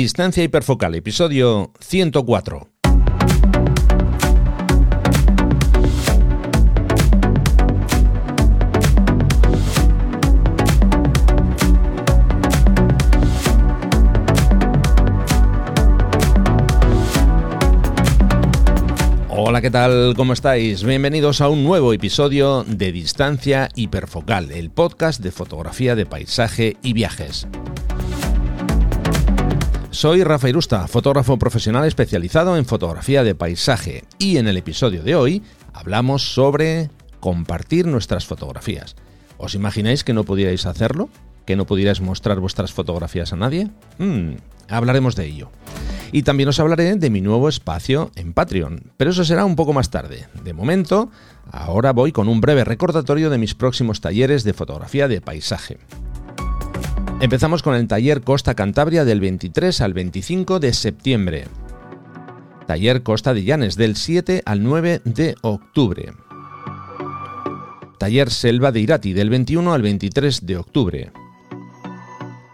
Distancia hiperfocal, episodio 104. Hola, ¿qué tal? ¿Cómo estáis? Bienvenidos a un nuevo episodio de Distancia Hiperfocal, el podcast de fotografía de paisaje y viajes. Soy Rafa Irusta, fotógrafo profesional especializado en fotografía de paisaje y en el episodio de hoy hablamos sobre compartir nuestras fotografías. ¿Os imagináis que no pudierais hacerlo? ¿Que no pudierais mostrar vuestras fotografías a nadie? Mm, hablaremos de ello. Y también os hablaré de mi nuevo espacio en Patreon, pero eso será un poco más tarde. De momento, ahora voy con un breve recordatorio de mis próximos talleres de fotografía de paisaje. Empezamos con el taller Costa Cantabria del 23 al 25 de septiembre. Taller Costa de Llanes del 7 al 9 de octubre. Taller Selva de Irati del 21 al 23 de octubre.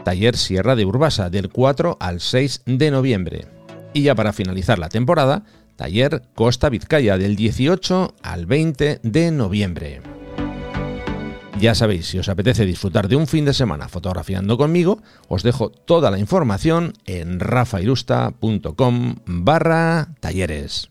Taller Sierra de Urbasa del 4 al 6 de noviembre. Y ya para finalizar la temporada, Taller Costa Vizcaya del 18 al 20 de noviembre. Ya sabéis, si os apetece disfrutar de un fin de semana fotografiando conmigo, os dejo toda la información en rafairusta.com barra talleres.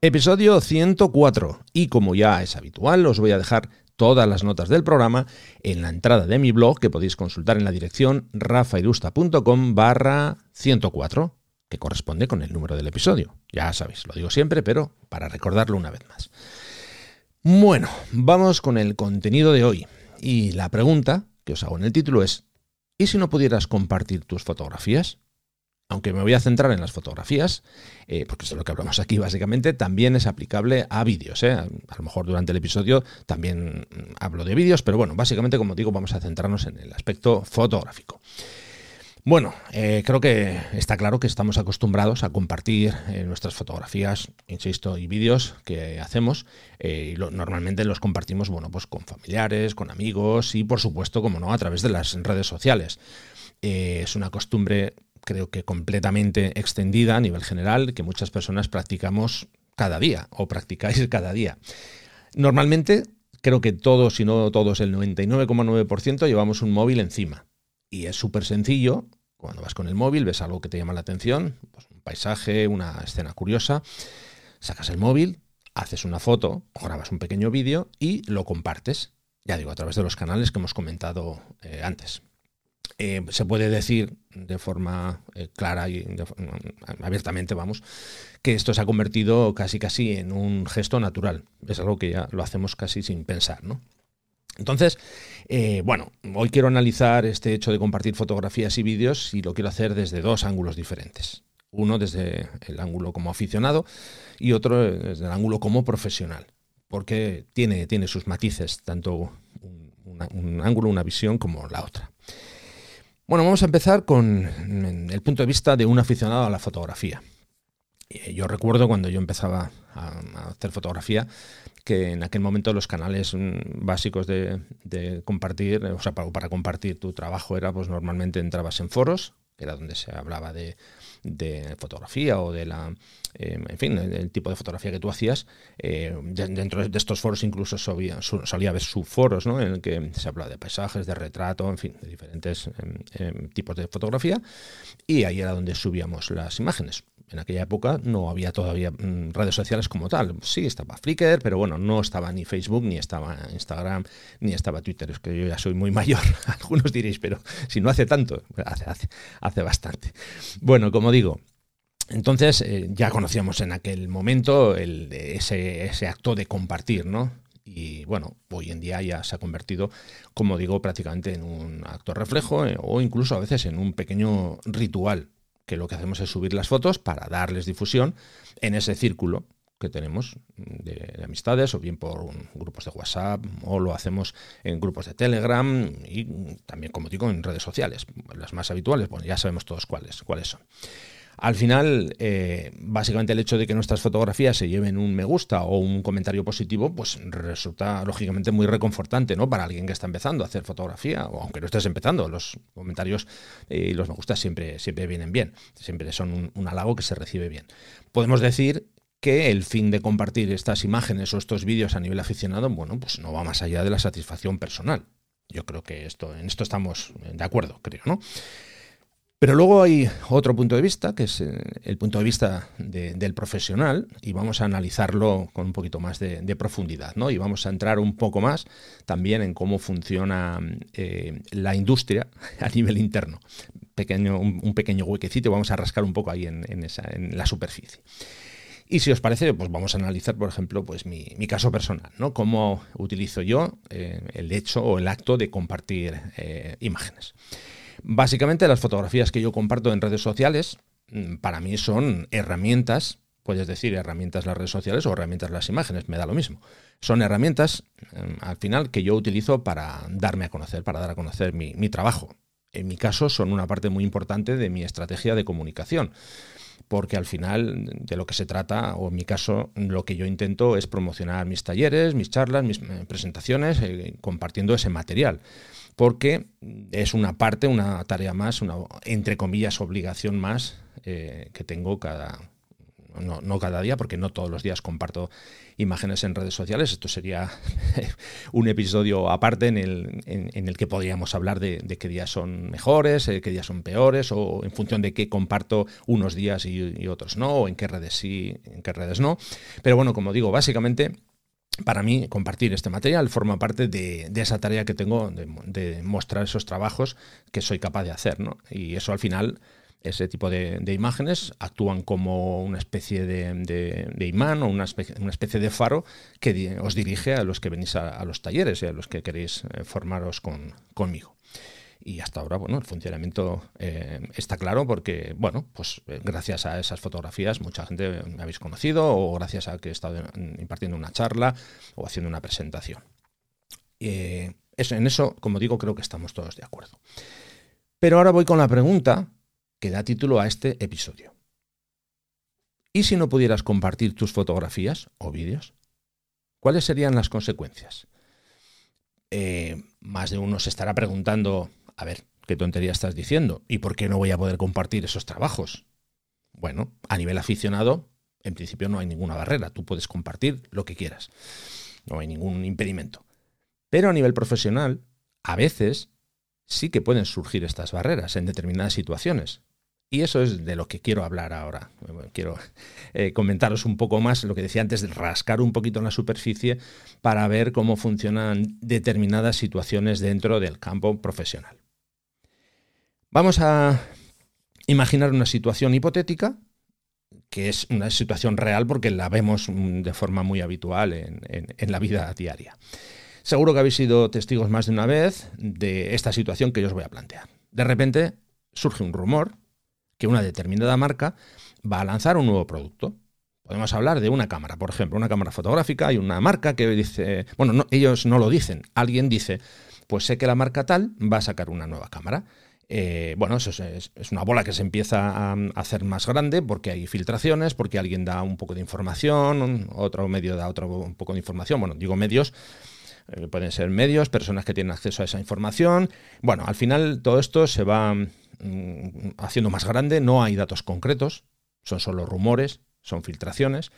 Episodio 104 y como ya es habitual os voy a dejar todas las notas del programa en la entrada de mi blog que podéis consultar en la dirección rafairusta.com barra 104 corresponde con el número del episodio. Ya sabéis, lo digo siempre, pero para recordarlo una vez más. Bueno, vamos con el contenido de hoy. Y la pregunta que os hago en el título es, ¿y si no pudieras compartir tus fotografías? Aunque me voy a centrar en las fotografías, eh, porque eso es lo que hablamos aquí básicamente, también es aplicable a vídeos. ¿eh? A lo mejor durante el episodio también hablo de vídeos, pero bueno, básicamente como digo, vamos a centrarnos en el aspecto fotográfico. Bueno, eh, creo que está claro que estamos acostumbrados a compartir eh, nuestras fotografías, insisto, y vídeos que hacemos. Eh, y normalmente los compartimos, bueno, pues con familiares, con amigos y, por supuesto, como no, a través de las redes sociales. es una costumbre, creo que completamente extendida a nivel general, que muchas personas practicamos cada día o practicáis cada día. Normalmente, creo que todos, si no todos, el 99,9% llevamos un móvil encima y es súper sencillo. Cuando vas con el móvil, ves algo que te llama la atención, pues un paisaje, una escena curiosa, sacas el móvil, haces una foto grabas un pequeño vídeo y lo compartes. Ya digo, a través de los canales que hemos comentado eh, antes. Eh, se puede decir de forma eh, clara y abiertamente, vamos, que esto se ha convertido casi casi en un gesto natural. Es algo que ya lo hacemos casi sin pensar, ¿no? Entonces, eh, bueno, hoy quiero analizar este hecho de compartir fotografías y vídeos y lo quiero hacer desde dos ángulos diferentes. Uno desde el ángulo como aficionado y otro desde el ángulo como profesional, porque tiene, tiene sus matices, tanto un, ángulo, una visión como la otra. Bueno, vamos a empezar con el punto de vista de un aficionado a la fotografía. Eh, yo recuerdo cuando yo empezaba a hacer fotografía, que en aquel momento los canales mm, básicos de, compartir, o sea, para, compartir tu trabajo era, pues normalmente entrabas en foros, que era donde se hablaba de, fotografía o de la, em, en fin, el, tipo de fotografía que tú hacías. Eh, dentro de estos foros incluso solía, solía haber subforos, ¿no? En el que se hablaba de paisajes, de retrato, en fin, de diferentes em, em, tipos de fotografía. Y ahí era donde subíamos las imágenes en aquella época no había todavía mm, redes sociales como tal. Sí, estaba Flickr, pero bueno, no estaba ni Facebook, ni estaba Instagram, ni estaba Twitter. Es que yo ya soy muy mayor, algunos diréis, pero si no hace tanto, hace, bastante. Bueno, como digo, entonces eh, ya conocíamos en aquel momento ese acto de compartir, ¿no? y bueno, hoy en día ya se ha convertido, como digo, prácticamente en un acto reflejo eh, o incluso a veces en un pequeño ritual que lo que hacemos es subir las fotos para darles difusión en ese círculo que tenemos de, amistades o bien por grupos de WhatsApp o lo hacemos en grupos de Telegram y también, como digo, en redes sociales. Las más habituales, bueno, ya sabemos todos cuáles, cuáles son. Al final, eh, básicamente el hecho de que nuestras fotografías se lleven un me gusta o un comentario positivo, pues resulta lógicamente muy reconfortante, ¿no? Para alguien que está empezando a hacer fotografía, o aunque no estés empezando, los comentarios y los me gusta siempre, siempre vienen bien, siempre son un, un halago que se recibe bien. Podemos decir que el fin de compartir estas imágenes o estos vídeos a nivel aficionado, bueno, pues no va más allá de la satisfacción personal. Yo creo que esto, en esto estamos de acuerdo, creo, ¿no? Pero luego hay otro punto de vista, que es eh, el punto de vista del profesional, y vamos a analizarlo con un poquito más de, profundidad, ¿no? Y vamos a entrar un poco más también en cómo funciona eh, la industria a nivel interno. Pequeño, un, pequeño huequecito, vamos a rascar un poco ahí en, la superficie. Y si os parece, pues vamos a analizar, por ejemplo, pues mi, caso personal, ¿no? Cómo utilizo yo eh, el hecho o el acto de compartir imágenes. Básicamente las fotografías que yo comparto en redes sociales mm, para mí son herramientas, puedes decir herramientas las redes sociales o herramientas las imágenes, me da lo mismo. Son herramientas mm, al final que yo utilizo para darme a conocer, para dar a conocer mi, trabajo. En mi caso son una parte muy importante de mi estrategia de comunicación porque al final de lo que se trata, o en mi caso, lo que yo intento es promocionar mis talleres, mis charlas, mis eh, presentaciones, eh, compartiendo ese material porque es una parte, una tarea más, una, entre comillas, obligación más eh, que tengo cada, no, cada día, porque no todos los días comparto imágenes en redes sociales. Esto sería un episodio aparte en el, en, el que podríamos hablar de, qué días son mejores, eh, qué días son peores, o en función de qué comparto unos días y, y otros no, o en qué redes sí, en qué redes no. Pero bueno, como digo, básicamente para mí compartir este material forma parte de, esa tarea que tengo de, mostrar esos trabajos que soy capaz de hacer. ¿no? Y eso al final, ese tipo de, imágenes actúan como una especie de, imán o una especie, de faro que os dirige a los que venís a, los talleres y a los que queréis eh, formaros conmigo. Y hasta ahora, bueno, el funcionamiento eh, está claro porque, bueno, pues eh, gracias a esas fotografías mucha gente me habéis conocido o gracias a que he estado impartiendo una charla o haciendo una presentación. Eh, en eso, como digo, creo que estamos todos de acuerdo. Pero ahora voy con la pregunta que da título a este episodio. ¿Y si no pudieras compartir tus fotografías o vídeos? ¿Cuáles serían las consecuencias? más de uno se estará preguntando, a ver, ¿qué tontería estás diciendo? ¿Y por qué no voy a poder compartir esos trabajos? Bueno, a nivel aficionado, en principio no hay ninguna barrera, tú puedes compartir lo que quieras, no hay ningún impedimento. Pero a nivel profesional, a veces sí que pueden surgir estas barreras en determinadas situaciones. Y eso es de lo que quiero hablar ahora. Quiero eh, comentaros un poco más lo que decía antes, de rascar un poquito en la superficie para ver cómo funcionan determinadas situaciones dentro del campo profesional. Vamos a imaginar una situación hipotética, que es una situación real porque la vemos de forma muy habitual en, la vida diaria. Seguro que habéis sido testigos más de una vez de esta situación que yo os voy a plantear. De repente surge un rumor que una determinada marca va a lanzar un nuevo producto. Podemos hablar de una cámara, por ejemplo, una cámara fotográfica. Hay una marca que dice, bueno, ellos no lo dicen, alguien dice, pues sé que la marca tal va a sacar una nueva cámara. Eh, bueno, eso es, una bola que se empieza a, hacer más grande porque hay filtraciones, porque alguien da un poco de información, otro medio da otro un poco de información. Bueno, digo medios, eh, pueden ser medios, personas que tienen acceso a esa información. Bueno, al final todo esto se va mm, haciendo más grande, no hay datos concretos, son solo rumores, son filtraciones,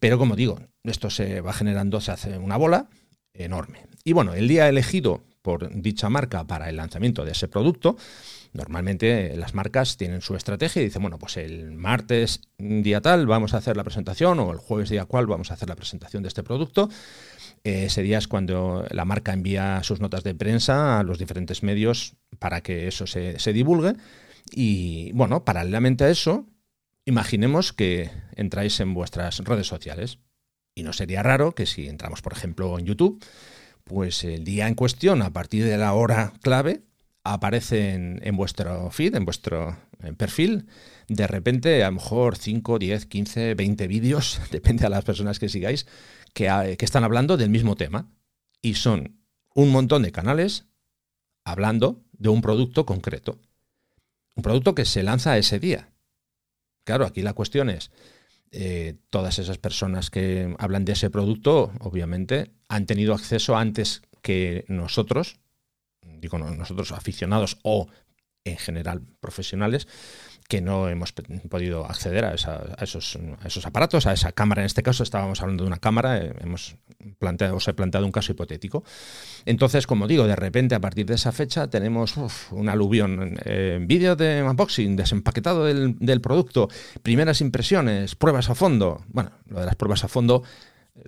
pero como digo, esto se va generando, se hace una bola enorme. Y bueno, el día elegido por dicha marca para el lanzamiento de ese producto. Normalmente las marcas tienen su estrategia y dicen, bueno, pues el martes día tal vamos a hacer la presentación o el jueves día cual vamos a hacer la presentación de este producto. ese día es cuando la marca envía sus notas de prensa a los diferentes medios para que eso se, se divulgue. Y bueno, paralelamente a eso, imaginemos que entráis en vuestras redes sociales. Y no sería raro que si entramos, por ejemplo, en YouTube, pues el día en cuestión, a partir de la hora clave, aparece en, vuestro feed, en vuestro perfil, de repente a lo mejor 5, 10, 15, 20 vídeos, depende de las personas que sigáis, que, que están hablando del mismo tema. Y son un montón de canales hablando de un producto concreto. Un producto que se lanza ese día. Claro, aquí la cuestión es, eh, todas esas personas que hablan de ese producto, obviamente, han tenido acceso antes que nosotros, digo nosotros aficionados o en general profesionales, que no hemos podido acceder a, esos, esos, aparatos, a esa cámara. En este caso estábamos hablando de una cámara, eh, hemos planteado, os he planteado un caso hipotético. Entonces, como digo, de repente a partir de esa fecha tenemos un aluvión, eh, vídeo de unboxing, desempaquetado del, del producto, primeras impresiones, pruebas a fondo. Bueno, lo de las pruebas a fondo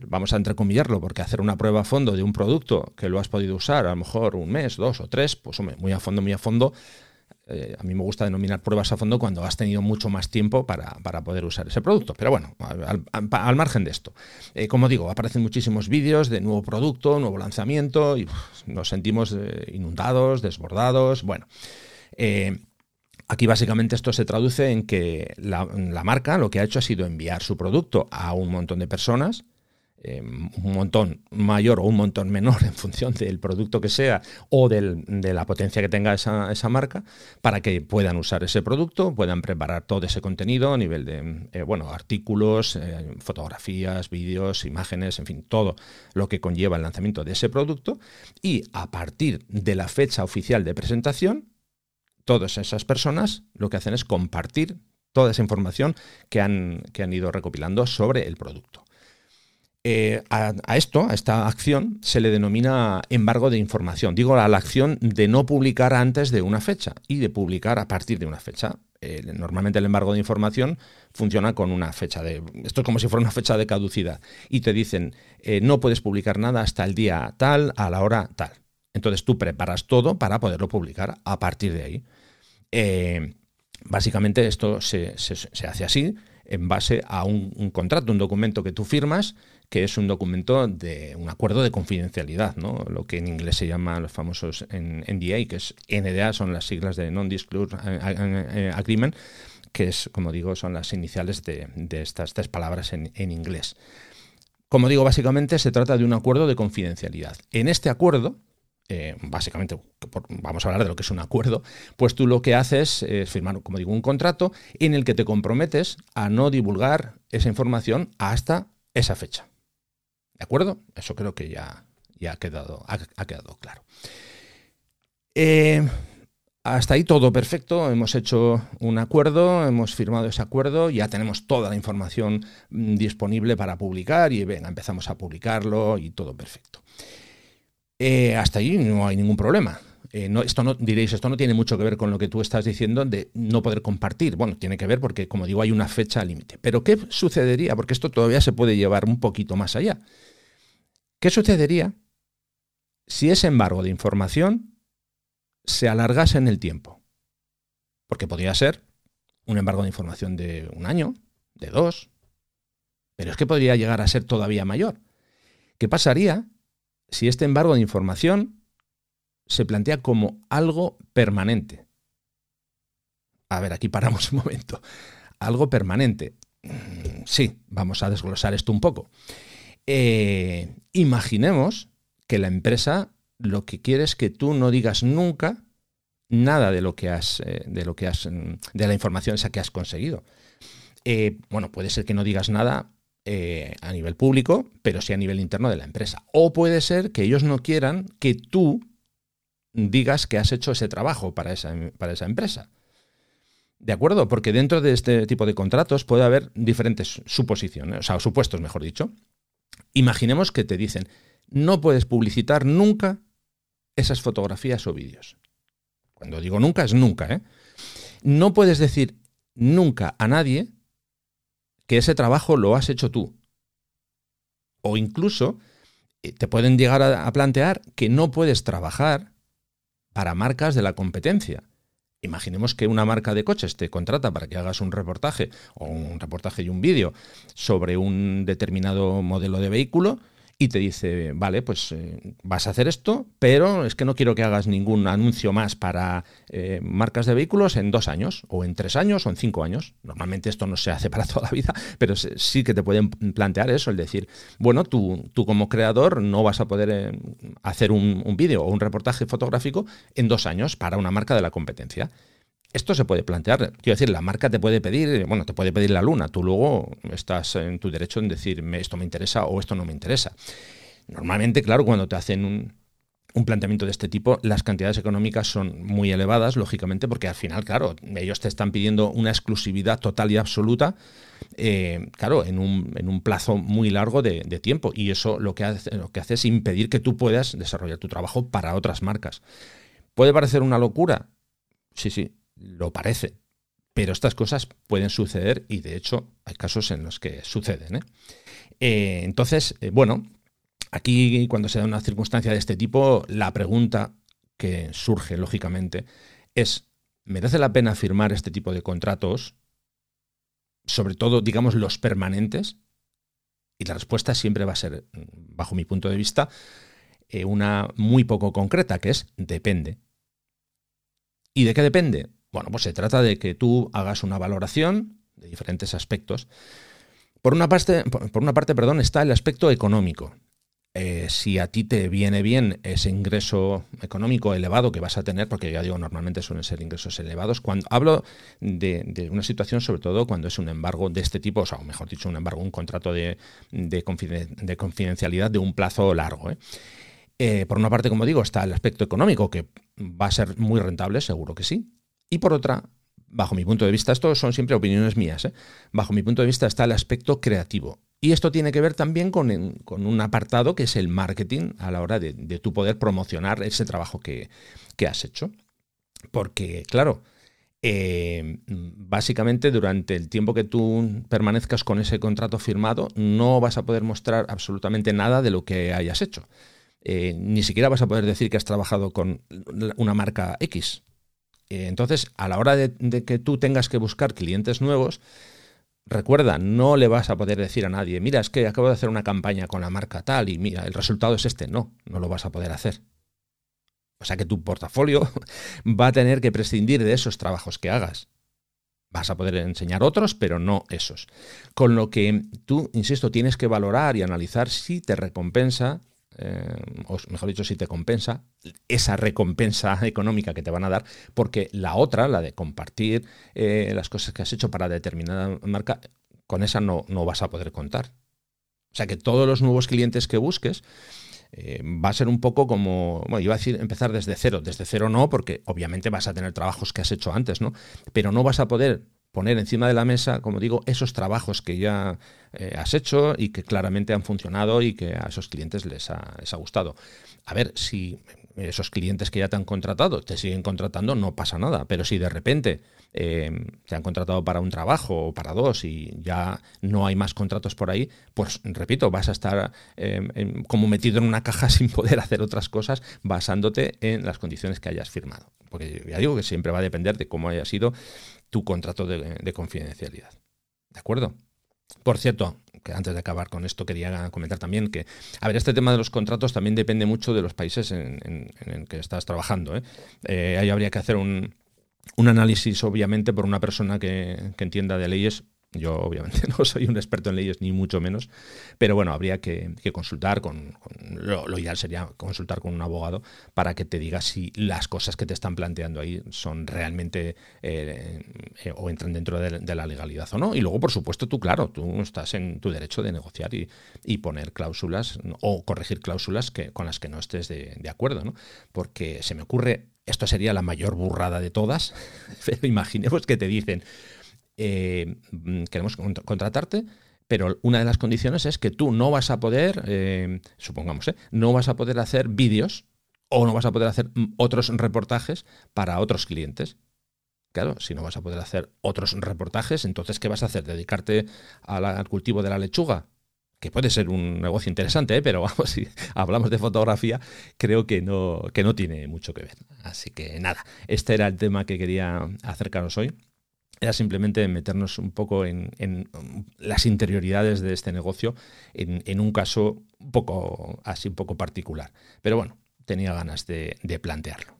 vamos a entrecomillarlo, porque hacer una prueba a fondo de un producto que lo has podido usar a lo mejor un mes, dos o tres, pues hombre, muy a fondo, muy a fondo, eh, a mí me gusta denominar pruebas a fondo cuando has tenido mucho más tiempo para, poder usar ese producto. Pero bueno, al, margen de esto. Eh, como digo, aparecen muchísimos vídeos de nuevo producto, nuevo lanzamiento y nos sentimos eh, inundados, desbordados. Bueno. Aquí básicamente esto se traduce en que la, marca lo que ha hecho ha sido enviar su producto a un montón de personas eh, un montón mayor o un montón menor en función del producto que sea o de la potencia que tenga esa, marca para que puedan usar ese producto, puedan preparar todo ese contenido a nivel de eh, bueno, artículos, eh, fotografías, vídeos, imágenes, en fin, todo lo que conlleva el lanzamiento de ese producto y a partir de la fecha oficial de presentación, todas esas personas lo que hacen es compartir toda esa información que han, que han ido recopilando sobre el producto. Eh, a, esto, a esta acción, se le denomina embargo de información. Digo, a la acción de no publicar antes de una fecha y de publicar a partir de una fecha. normalmente el embargo de información funciona con una fecha de... Esto es como si fuera una fecha de caducidad. Y te dicen, eh, no puedes publicar nada hasta el día tal, a la hora tal. Entonces tú preparas todo para poderlo publicar a partir de ahí. Eh, básicamente esto se, hace así en base a un, contrato, un documento que tú firmas que es un documento de un acuerdo de confidencialidad, ¿no? lo que en inglés se llama los famosos NDA, que es NDA, son las siglas de Non-Disclosure Agreement, que es, como digo, son las iniciales de, estas tres palabras en, inglés. Como digo, básicamente se trata de un acuerdo de confidencialidad. En este acuerdo, eh, básicamente, vamos a hablar de lo que es un acuerdo, pues tú lo que haces es firmar, como digo, un contrato en el que te comprometes a no divulgar esa información hasta esa fecha. ¿De acuerdo? Eso creo que ya, ya ha, quedado, ha, quedado claro. Eh, hasta ahí todo perfecto, hemos hecho un acuerdo, hemos firmado ese acuerdo, ya tenemos toda la información mm, disponible para publicar y venga, empezamos a publicarlo y todo perfecto. Eh, hasta ahí no hay ningún problema. Eh, no, esto no, diréis, esto no tiene mucho que ver con lo que tú estás diciendo de no poder compartir. Bueno, tiene que ver porque, como digo, hay una fecha límite. Pero ¿qué sucedería? Porque esto todavía se puede llevar un poquito más allá. ¿Qué sucedería si ese embargo de información se alargase en el tiempo? Porque podría ser un embargo de información de un año, de dos, pero es que podría llegar a ser todavía mayor. ¿Qué pasaría si este embargo de información se plantea como algo permanente? A ver, aquí paramos un momento. Algo permanente. Mm, sí, vamos a desglosar esto un poco. Eh, imaginemos que la empresa lo que quiere es que tú no digas nunca nada de lo que has, eh, de lo que has, mm, de la información esa que has conseguido. Eh, bueno, puede ser que no digas nada a nivel público, pero sí a nivel interno de la empresa. O puede ser que ellos no quieran que tú digas que has hecho ese trabajo para esa, para esa empresa. ¿De acuerdo? Porque dentro de este tipo de contratos puede haber diferentes suposiciones, o sea, supuestos, mejor dicho. Imaginemos que te dicen, no puedes publicitar nunca esas fotografías o vídeos. Cuando digo nunca es nunca, ¿eh? No puedes decir nunca a nadie que ese trabajo lo has hecho tú. O incluso eh, te pueden llegar a plantear que no puedes trabajar para marcas de la competencia. Imaginemos que una marca de coches te contrata para que hagas un reportaje o un reportaje y un vídeo sobre un determinado modelo de vehículo y te dice, vale, pues eh, vas a hacer esto, pero es que no quiero que hagas ningún anuncio más para eh, marcas de vehículos en dos años, o en tres años, o en cinco años. Normalmente esto no se hace para toda la vida, pero sí que te pueden plantear eso, el decir, bueno, tú, tú como creador no vas a poder eh, hacer un, un vídeo o un reportaje fotográfico en dos años para una marca de la competencia. Esto se puede plantear. Quiero decir, la marca te puede pedir, bueno, te puede pedir la luna. Tú luego estás en tu derecho en decir esto me interesa o esto no me interesa. Normalmente, claro, cuando te hacen un, un planteamiento de este tipo, las cantidades económicas son muy elevadas, lógicamente, porque al final, claro, ellos te están pidiendo una exclusividad total y absoluta, eh, claro, en un, en un, plazo muy largo de, de, tiempo. Y eso lo que, hace, lo que hace es impedir que tú puedas desarrollar tu trabajo para otras marcas. ¿Puede parecer una locura? Sí, sí, lo parece. Pero estas cosas pueden suceder y de hecho hay casos en los que suceden. ¿eh? Eh, entonces, eh, bueno, aquí cuando se da una circunstancia de este tipo, la pregunta que surge lógicamente es, ¿merece la pena firmar este tipo de contratos? Sobre todo, digamos, los permanentes. Y la respuesta siempre va a ser, bajo mi punto de vista, una muy poco concreta, que es depende. ¿Y de qué depende? Bueno, pues se trata de que tú hagas una valoración de diferentes aspectos. Por una parte, por una parte perdón, está el aspecto económico. Eh, si a ti te viene bien ese ingreso económico elevado que vas a tener, porque ya digo, normalmente suelen ser ingresos elevados, cuando hablo de, una situación, sobre todo cuando es un embargo de este tipo, o sea, mejor dicho, un embargo, un contrato de, confidencialidad de un plazo largo. ¿eh? Eh, por una parte, como digo, está el aspecto económico, que va a ser muy rentable, seguro que sí. Y por otra, bajo mi punto de vista, esto son siempre opiniones mías, ¿eh? bajo mi punto de vista está el aspecto creativo. Y esto tiene que ver también con, un apartado que es el marketing a la hora de, tu poder promocionar ese trabajo que, has hecho. Porque, claro, eh, básicamente durante el tiempo que tú permanezcas con ese contrato firmado, no vas a poder mostrar absolutamente nada de lo que hayas hecho. Eh, ni siquiera vas a poder decir que has trabajado con una marca X. Eh, entonces, a la hora de, que tú tengas que buscar clientes nuevos, recuerda, no le vas a poder decir a nadie, mira, es que acabo de hacer una campaña con la marca tal y mira, el resultado es este. No, no lo vas a poder hacer. O sea que tu portafolio va a tener que prescindir de esos trabajos que hagas. Vas a poder enseñar otros, pero no esos. Con lo que tú, insisto, tienes que valorar y analizar si te recompensa eh, o mejor dicho, si te compensa esa recompensa económica que te van a dar, porque la otra, la de compartir eh, las cosas que has hecho para determinada marca, con esa no, no vas a poder contar. O sea que todos los nuevos clientes que busques, eh, va a ser un poco como, bueno, iba a decir empezar desde cero, desde cero no, porque obviamente vas a tener trabajos que has hecho antes, ¿no? Pero no vas a poder poner encima de la mesa, como digo, esos trabajos que ya eh, has hecho y que claramente han funcionado y que a esos clientes les ha, gustado. A ver, si esos clientes que ya te han contratado te siguen contratando, no pasa nada. Pero si de repente eh, te han contratado para un trabajo o para dos y ya no hay más contratos por ahí, pues repito, vas a estar eh, como metido en una caja sin poder hacer otras cosas basándote en las condiciones que hayas firmado. Porque ya digo que siempre va a depender de cómo haya sido tu contrato de, confidencialidad. ¿De acuerdo? Por cierto, que antes de acabar con esto quería comentar también que, a ver, este tema de los contratos también depende mucho de los países en, en, que estás trabajando. ¿eh? Eh, ahí habría que hacer un, un, análisis, obviamente, por una persona que entienda de leyes yo obviamente no soy un experto en leyes, ni mucho menos, pero bueno, habría que, consultar con, lo, ideal sería consultar con un abogado para que te diga si las cosas que te están planteando ahí son realmente eh, eh, o entran dentro de, la legalidad o no. Y luego, por supuesto, tú, claro, tú estás en tu derecho de negociar y, poner cláusulas o corregir cláusulas que, con las que no estés de, acuerdo, ¿no? Porque se me ocurre, esto sería la mayor burrada de todas, imaginemos que te dicen, eh, queremos contratarte, pero una de las condiciones es que tú no vas a poder, eh, supongamos, ¿eh? no vas a poder hacer vídeos o no vas a poder hacer otros reportajes para otros clientes. Claro, si no vas a poder hacer otros reportajes, entonces ¿qué vas a hacer? ¿Dedicarte al cultivo de la lechuga? Que puede ser un negocio interesante, pero vamos, si hablamos de fotografía, creo que no, que no tiene mucho que ver. Así que nada, este era el tema que quería acercaros hoy era simplemente meternos un poco en, las interioridades de este negocio en, un caso un poco así un poco particular. Pero bueno, tenía ganas de, de plantearlo.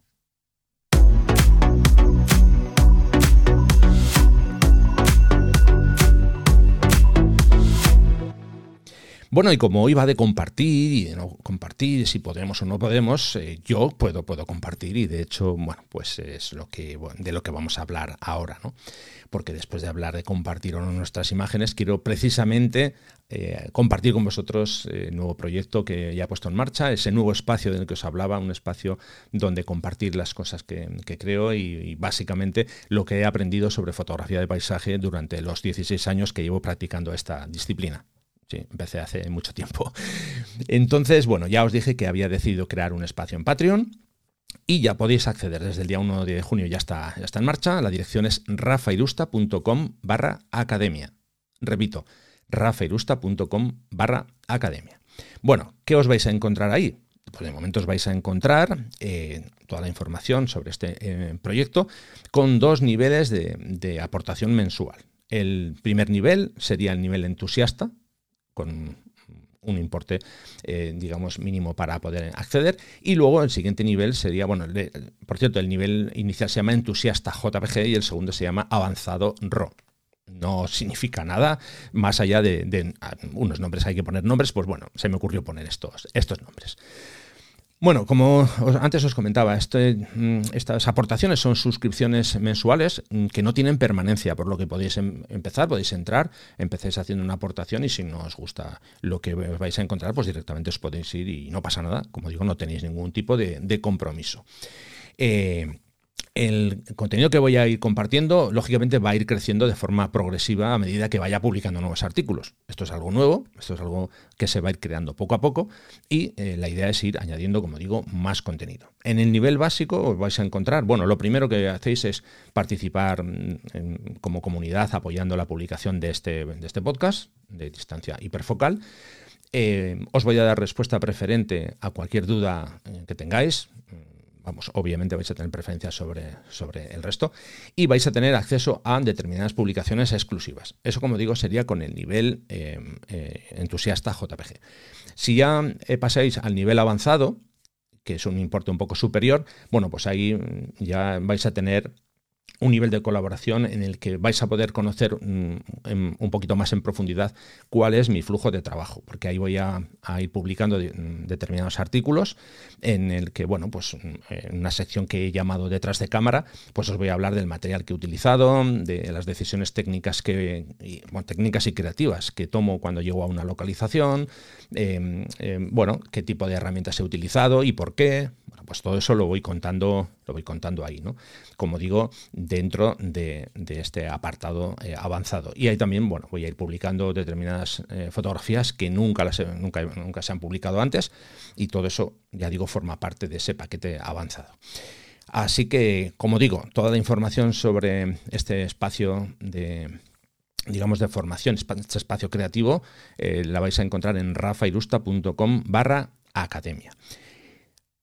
Bueno, y como va de compartir y de no compartir, si podemos o no podemos, eh, yo puedo, puedo compartir y de hecho, bueno, pues es lo que, de lo que vamos a hablar ahora, ¿no? Porque después de hablar de compartir o no nuestras imágenes, quiero precisamente eh, compartir con vosotros el nuevo proyecto que ya he puesto en marcha, ese nuevo espacio del que os hablaba, un espacio donde compartir las cosas que, creo y, y, básicamente lo que he aprendido sobre fotografía de paisaje durante los 16 años que llevo practicando esta disciplina. Sí, empecé hace mucho tiempo. Entonces, bueno, ya os dije que había decidido crear un espacio en Patreon y ya podéis acceder desde el día 1 de junio, ya está, ya está en marcha. La dirección es rafairusta.com barra academia. Repito, rafairusta.com barra academia. Bueno, ¿qué os vais a encontrar ahí? Pues de momento os vais a encontrar eh, toda la información sobre este eh, proyecto con dos niveles de aportación mensual. El primer nivel sería el nivel entusiasta, con un importe, eh, digamos, mínimo para poder acceder. Y luego el siguiente nivel sería, bueno, por cierto, el nivel inicial se llama entusiasta JPG y el segundo se llama avanzado RAW. No significa nada más allá de, de, unos nombres, hay que poner nombres, pues bueno, se me ocurrió poner estos, estos nombres. Bueno, como antes os comentaba, este, mm, estas aportaciones son suscripciones mensuales mm, que no tienen permanencia, por lo que podéis em, empezar, podéis entrar, empecéis haciendo una aportación y si no os gusta lo que vais a encontrar, pues directamente os podéis ir y no pasa nada. Como digo, no tenéis ningún tipo de, compromiso. Eh, el contenido que voy a ir compartiendo, lógicamente, va a ir creciendo de forma progresiva a medida que vaya publicando nuevos artículos. Esto es algo nuevo, esto es algo que se va a ir creando poco a poco y eh, la idea es ir añadiendo, como digo, más contenido. En el nivel básico os vais a encontrar, bueno, lo primero que hacéis es participar mm, como comunidad apoyando la publicación de este, de este podcast de distancia hiperfocal. Eh, os voy a dar respuesta preferente a cualquier duda eh, que tengáis vamos, obviamente vais a tener preferencia sobre, sobre el resto y vais a tener acceso a determinadas publicaciones exclusivas. Eso, como digo, sería con el nivel eh, eh, entusiasta JPG. Si ya eh, pasáis al nivel avanzado, que es un importe un poco superior, bueno, pues ahí ya vais a tener un nivel de colaboración en el que vais a poder conocer mm, un poquito más en profundidad cuál es mi flujo de trabajo, porque ahí voy a, ir publicando mm, determinados artículos en el que, bueno, pues mm, en una sección que he llamado detrás de cámara, pues os voy a hablar del material que he utilizado, de las decisiones técnicas que, y, técnicas y creativas que tomo cuando llego a una localización, em, em, bueno, qué tipo de herramientas he utilizado y por qué, bueno, pues todo eso lo voy contando, lo voy contando ahí, ¿no? Como digo, dentro de, este apartado eh, avanzado. Y ahí también, bueno, voy a ir publicando determinadas eh, fotografías que nunca, las, nunca, nunca se han publicado antes y todo eso, ya digo, forma parte de ese paquete avanzado. Así que, como digo, toda la información sobre este espacio de, digamos, de formación, este espacio creativo, eh, la vais a encontrar en rafairusta.com barra academia.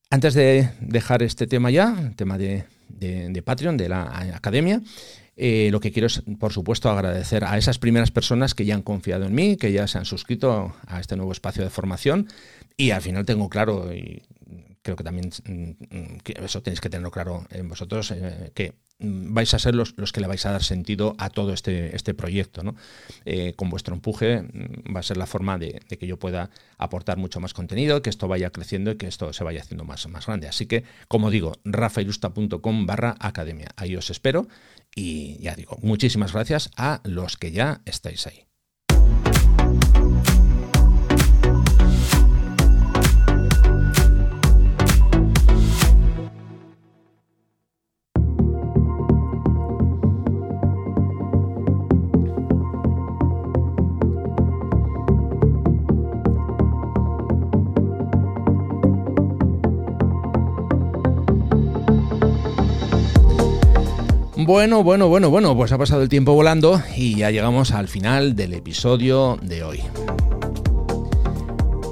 Antes de dejar este tema ya, el tema de, de, Patreon, de la academia. Eh, lo que quiero es, por supuesto, agradecer a esas primeras personas que ya han confiado en mí, que ya se han suscrito a este nuevo espacio de formación y al final tengo claro, y creo que también mm, eso tenéis que tenerlo claro en vosotros, eh, que vais a ser los, los, que le vais a dar sentido a todo este, este proyecto. ¿no? Eh, con vuestro empuje mm, va a ser la forma de, que yo pueda aportar mucho más contenido, que esto vaya creciendo y que esto se vaya haciendo más, más grande. Así que, como digo, rafailusta.com barra academia. Ahí os espero y ya digo, muchísimas gracias a los que ya estáis ahí. Bueno, bueno, bueno, bueno, pues ha pasado el tiempo volando y ya llegamos al final del episodio de hoy.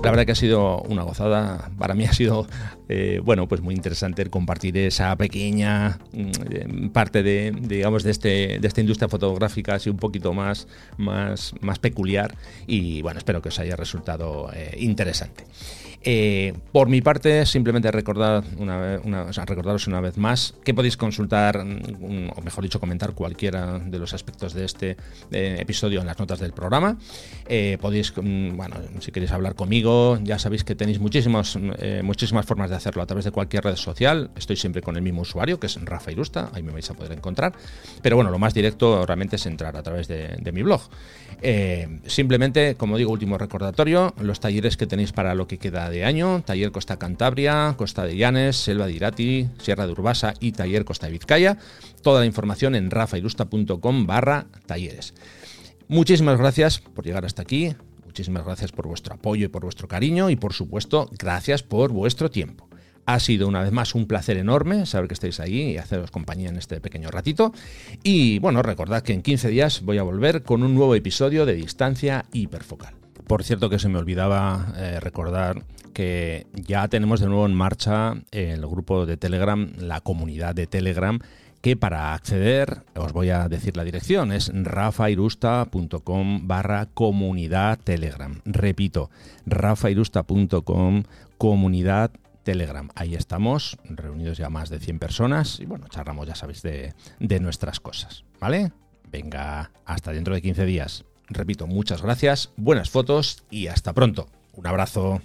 La verdad que ha sido una gozada, para mí ha sido, eh, bueno, pues muy interesante compartir esa pequeña mm, parte de, digamos, de, este, de esta industria fotográfica así un poquito más, más, más peculiar y bueno, espero que os haya resultado eh, interesante. Eh, por mi parte, simplemente recordar una, una, recordaros una vez más que podéis consultar, mm, o mejor dicho, comentar cualquiera de los aspectos de este eh, episodio en las notas del programa. Eh, podéis, mm, bueno, si queréis hablar conmigo, ya sabéis que tenéis muchísimos, muchísimas formas hacerlo a través de cualquier red social. Estoy siempre con el mismo usuario, que es Rafa Irusta, ahí me vais a poder encontrar. Pero bueno, lo más directo realmente es entrar a través de, mi blog. simplemente, como digo, último recordatorio, los talleres que tenéis para lo que queda de año, Taller Costa Cantabria, Costa de Llanes, Selva de Irati, Sierra de Urbasa y Taller Costa de Vizcaya. Toda la información en rafairusta.com barra talleres. Muchísimas gracias por llegar hasta aquí, muchísimas gracias por vuestro apoyo y por vuestro cariño y por supuesto gracias por vuestro tiempo. Ha sido una vez más un placer enorme saber que estáis ahí y haceros compañía en este pequeño ratito. Y bueno, recordad que en 15 días voy a volver con un nuevo episodio de Distancia Hiperfocal. Por cierto que se me olvidaba eh, recordar que ya tenemos de nuevo en marcha el grupo de Telegram, la comunidad de Telegram, que para acceder, os voy a decir la dirección, es rafairusta.com barra comunidad Telegram. Repito, rafairusta.com comunidad Telegram. Ahí estamos, reunidos ya más de 100 personas y bueno, charlamos, ya sabéis, de, de nuestras cosas. ¿Vale? Venga, hasta dentro de 15 días. Repito, muchas gracias, buenas fotos y hasta pronto. Un abrazo.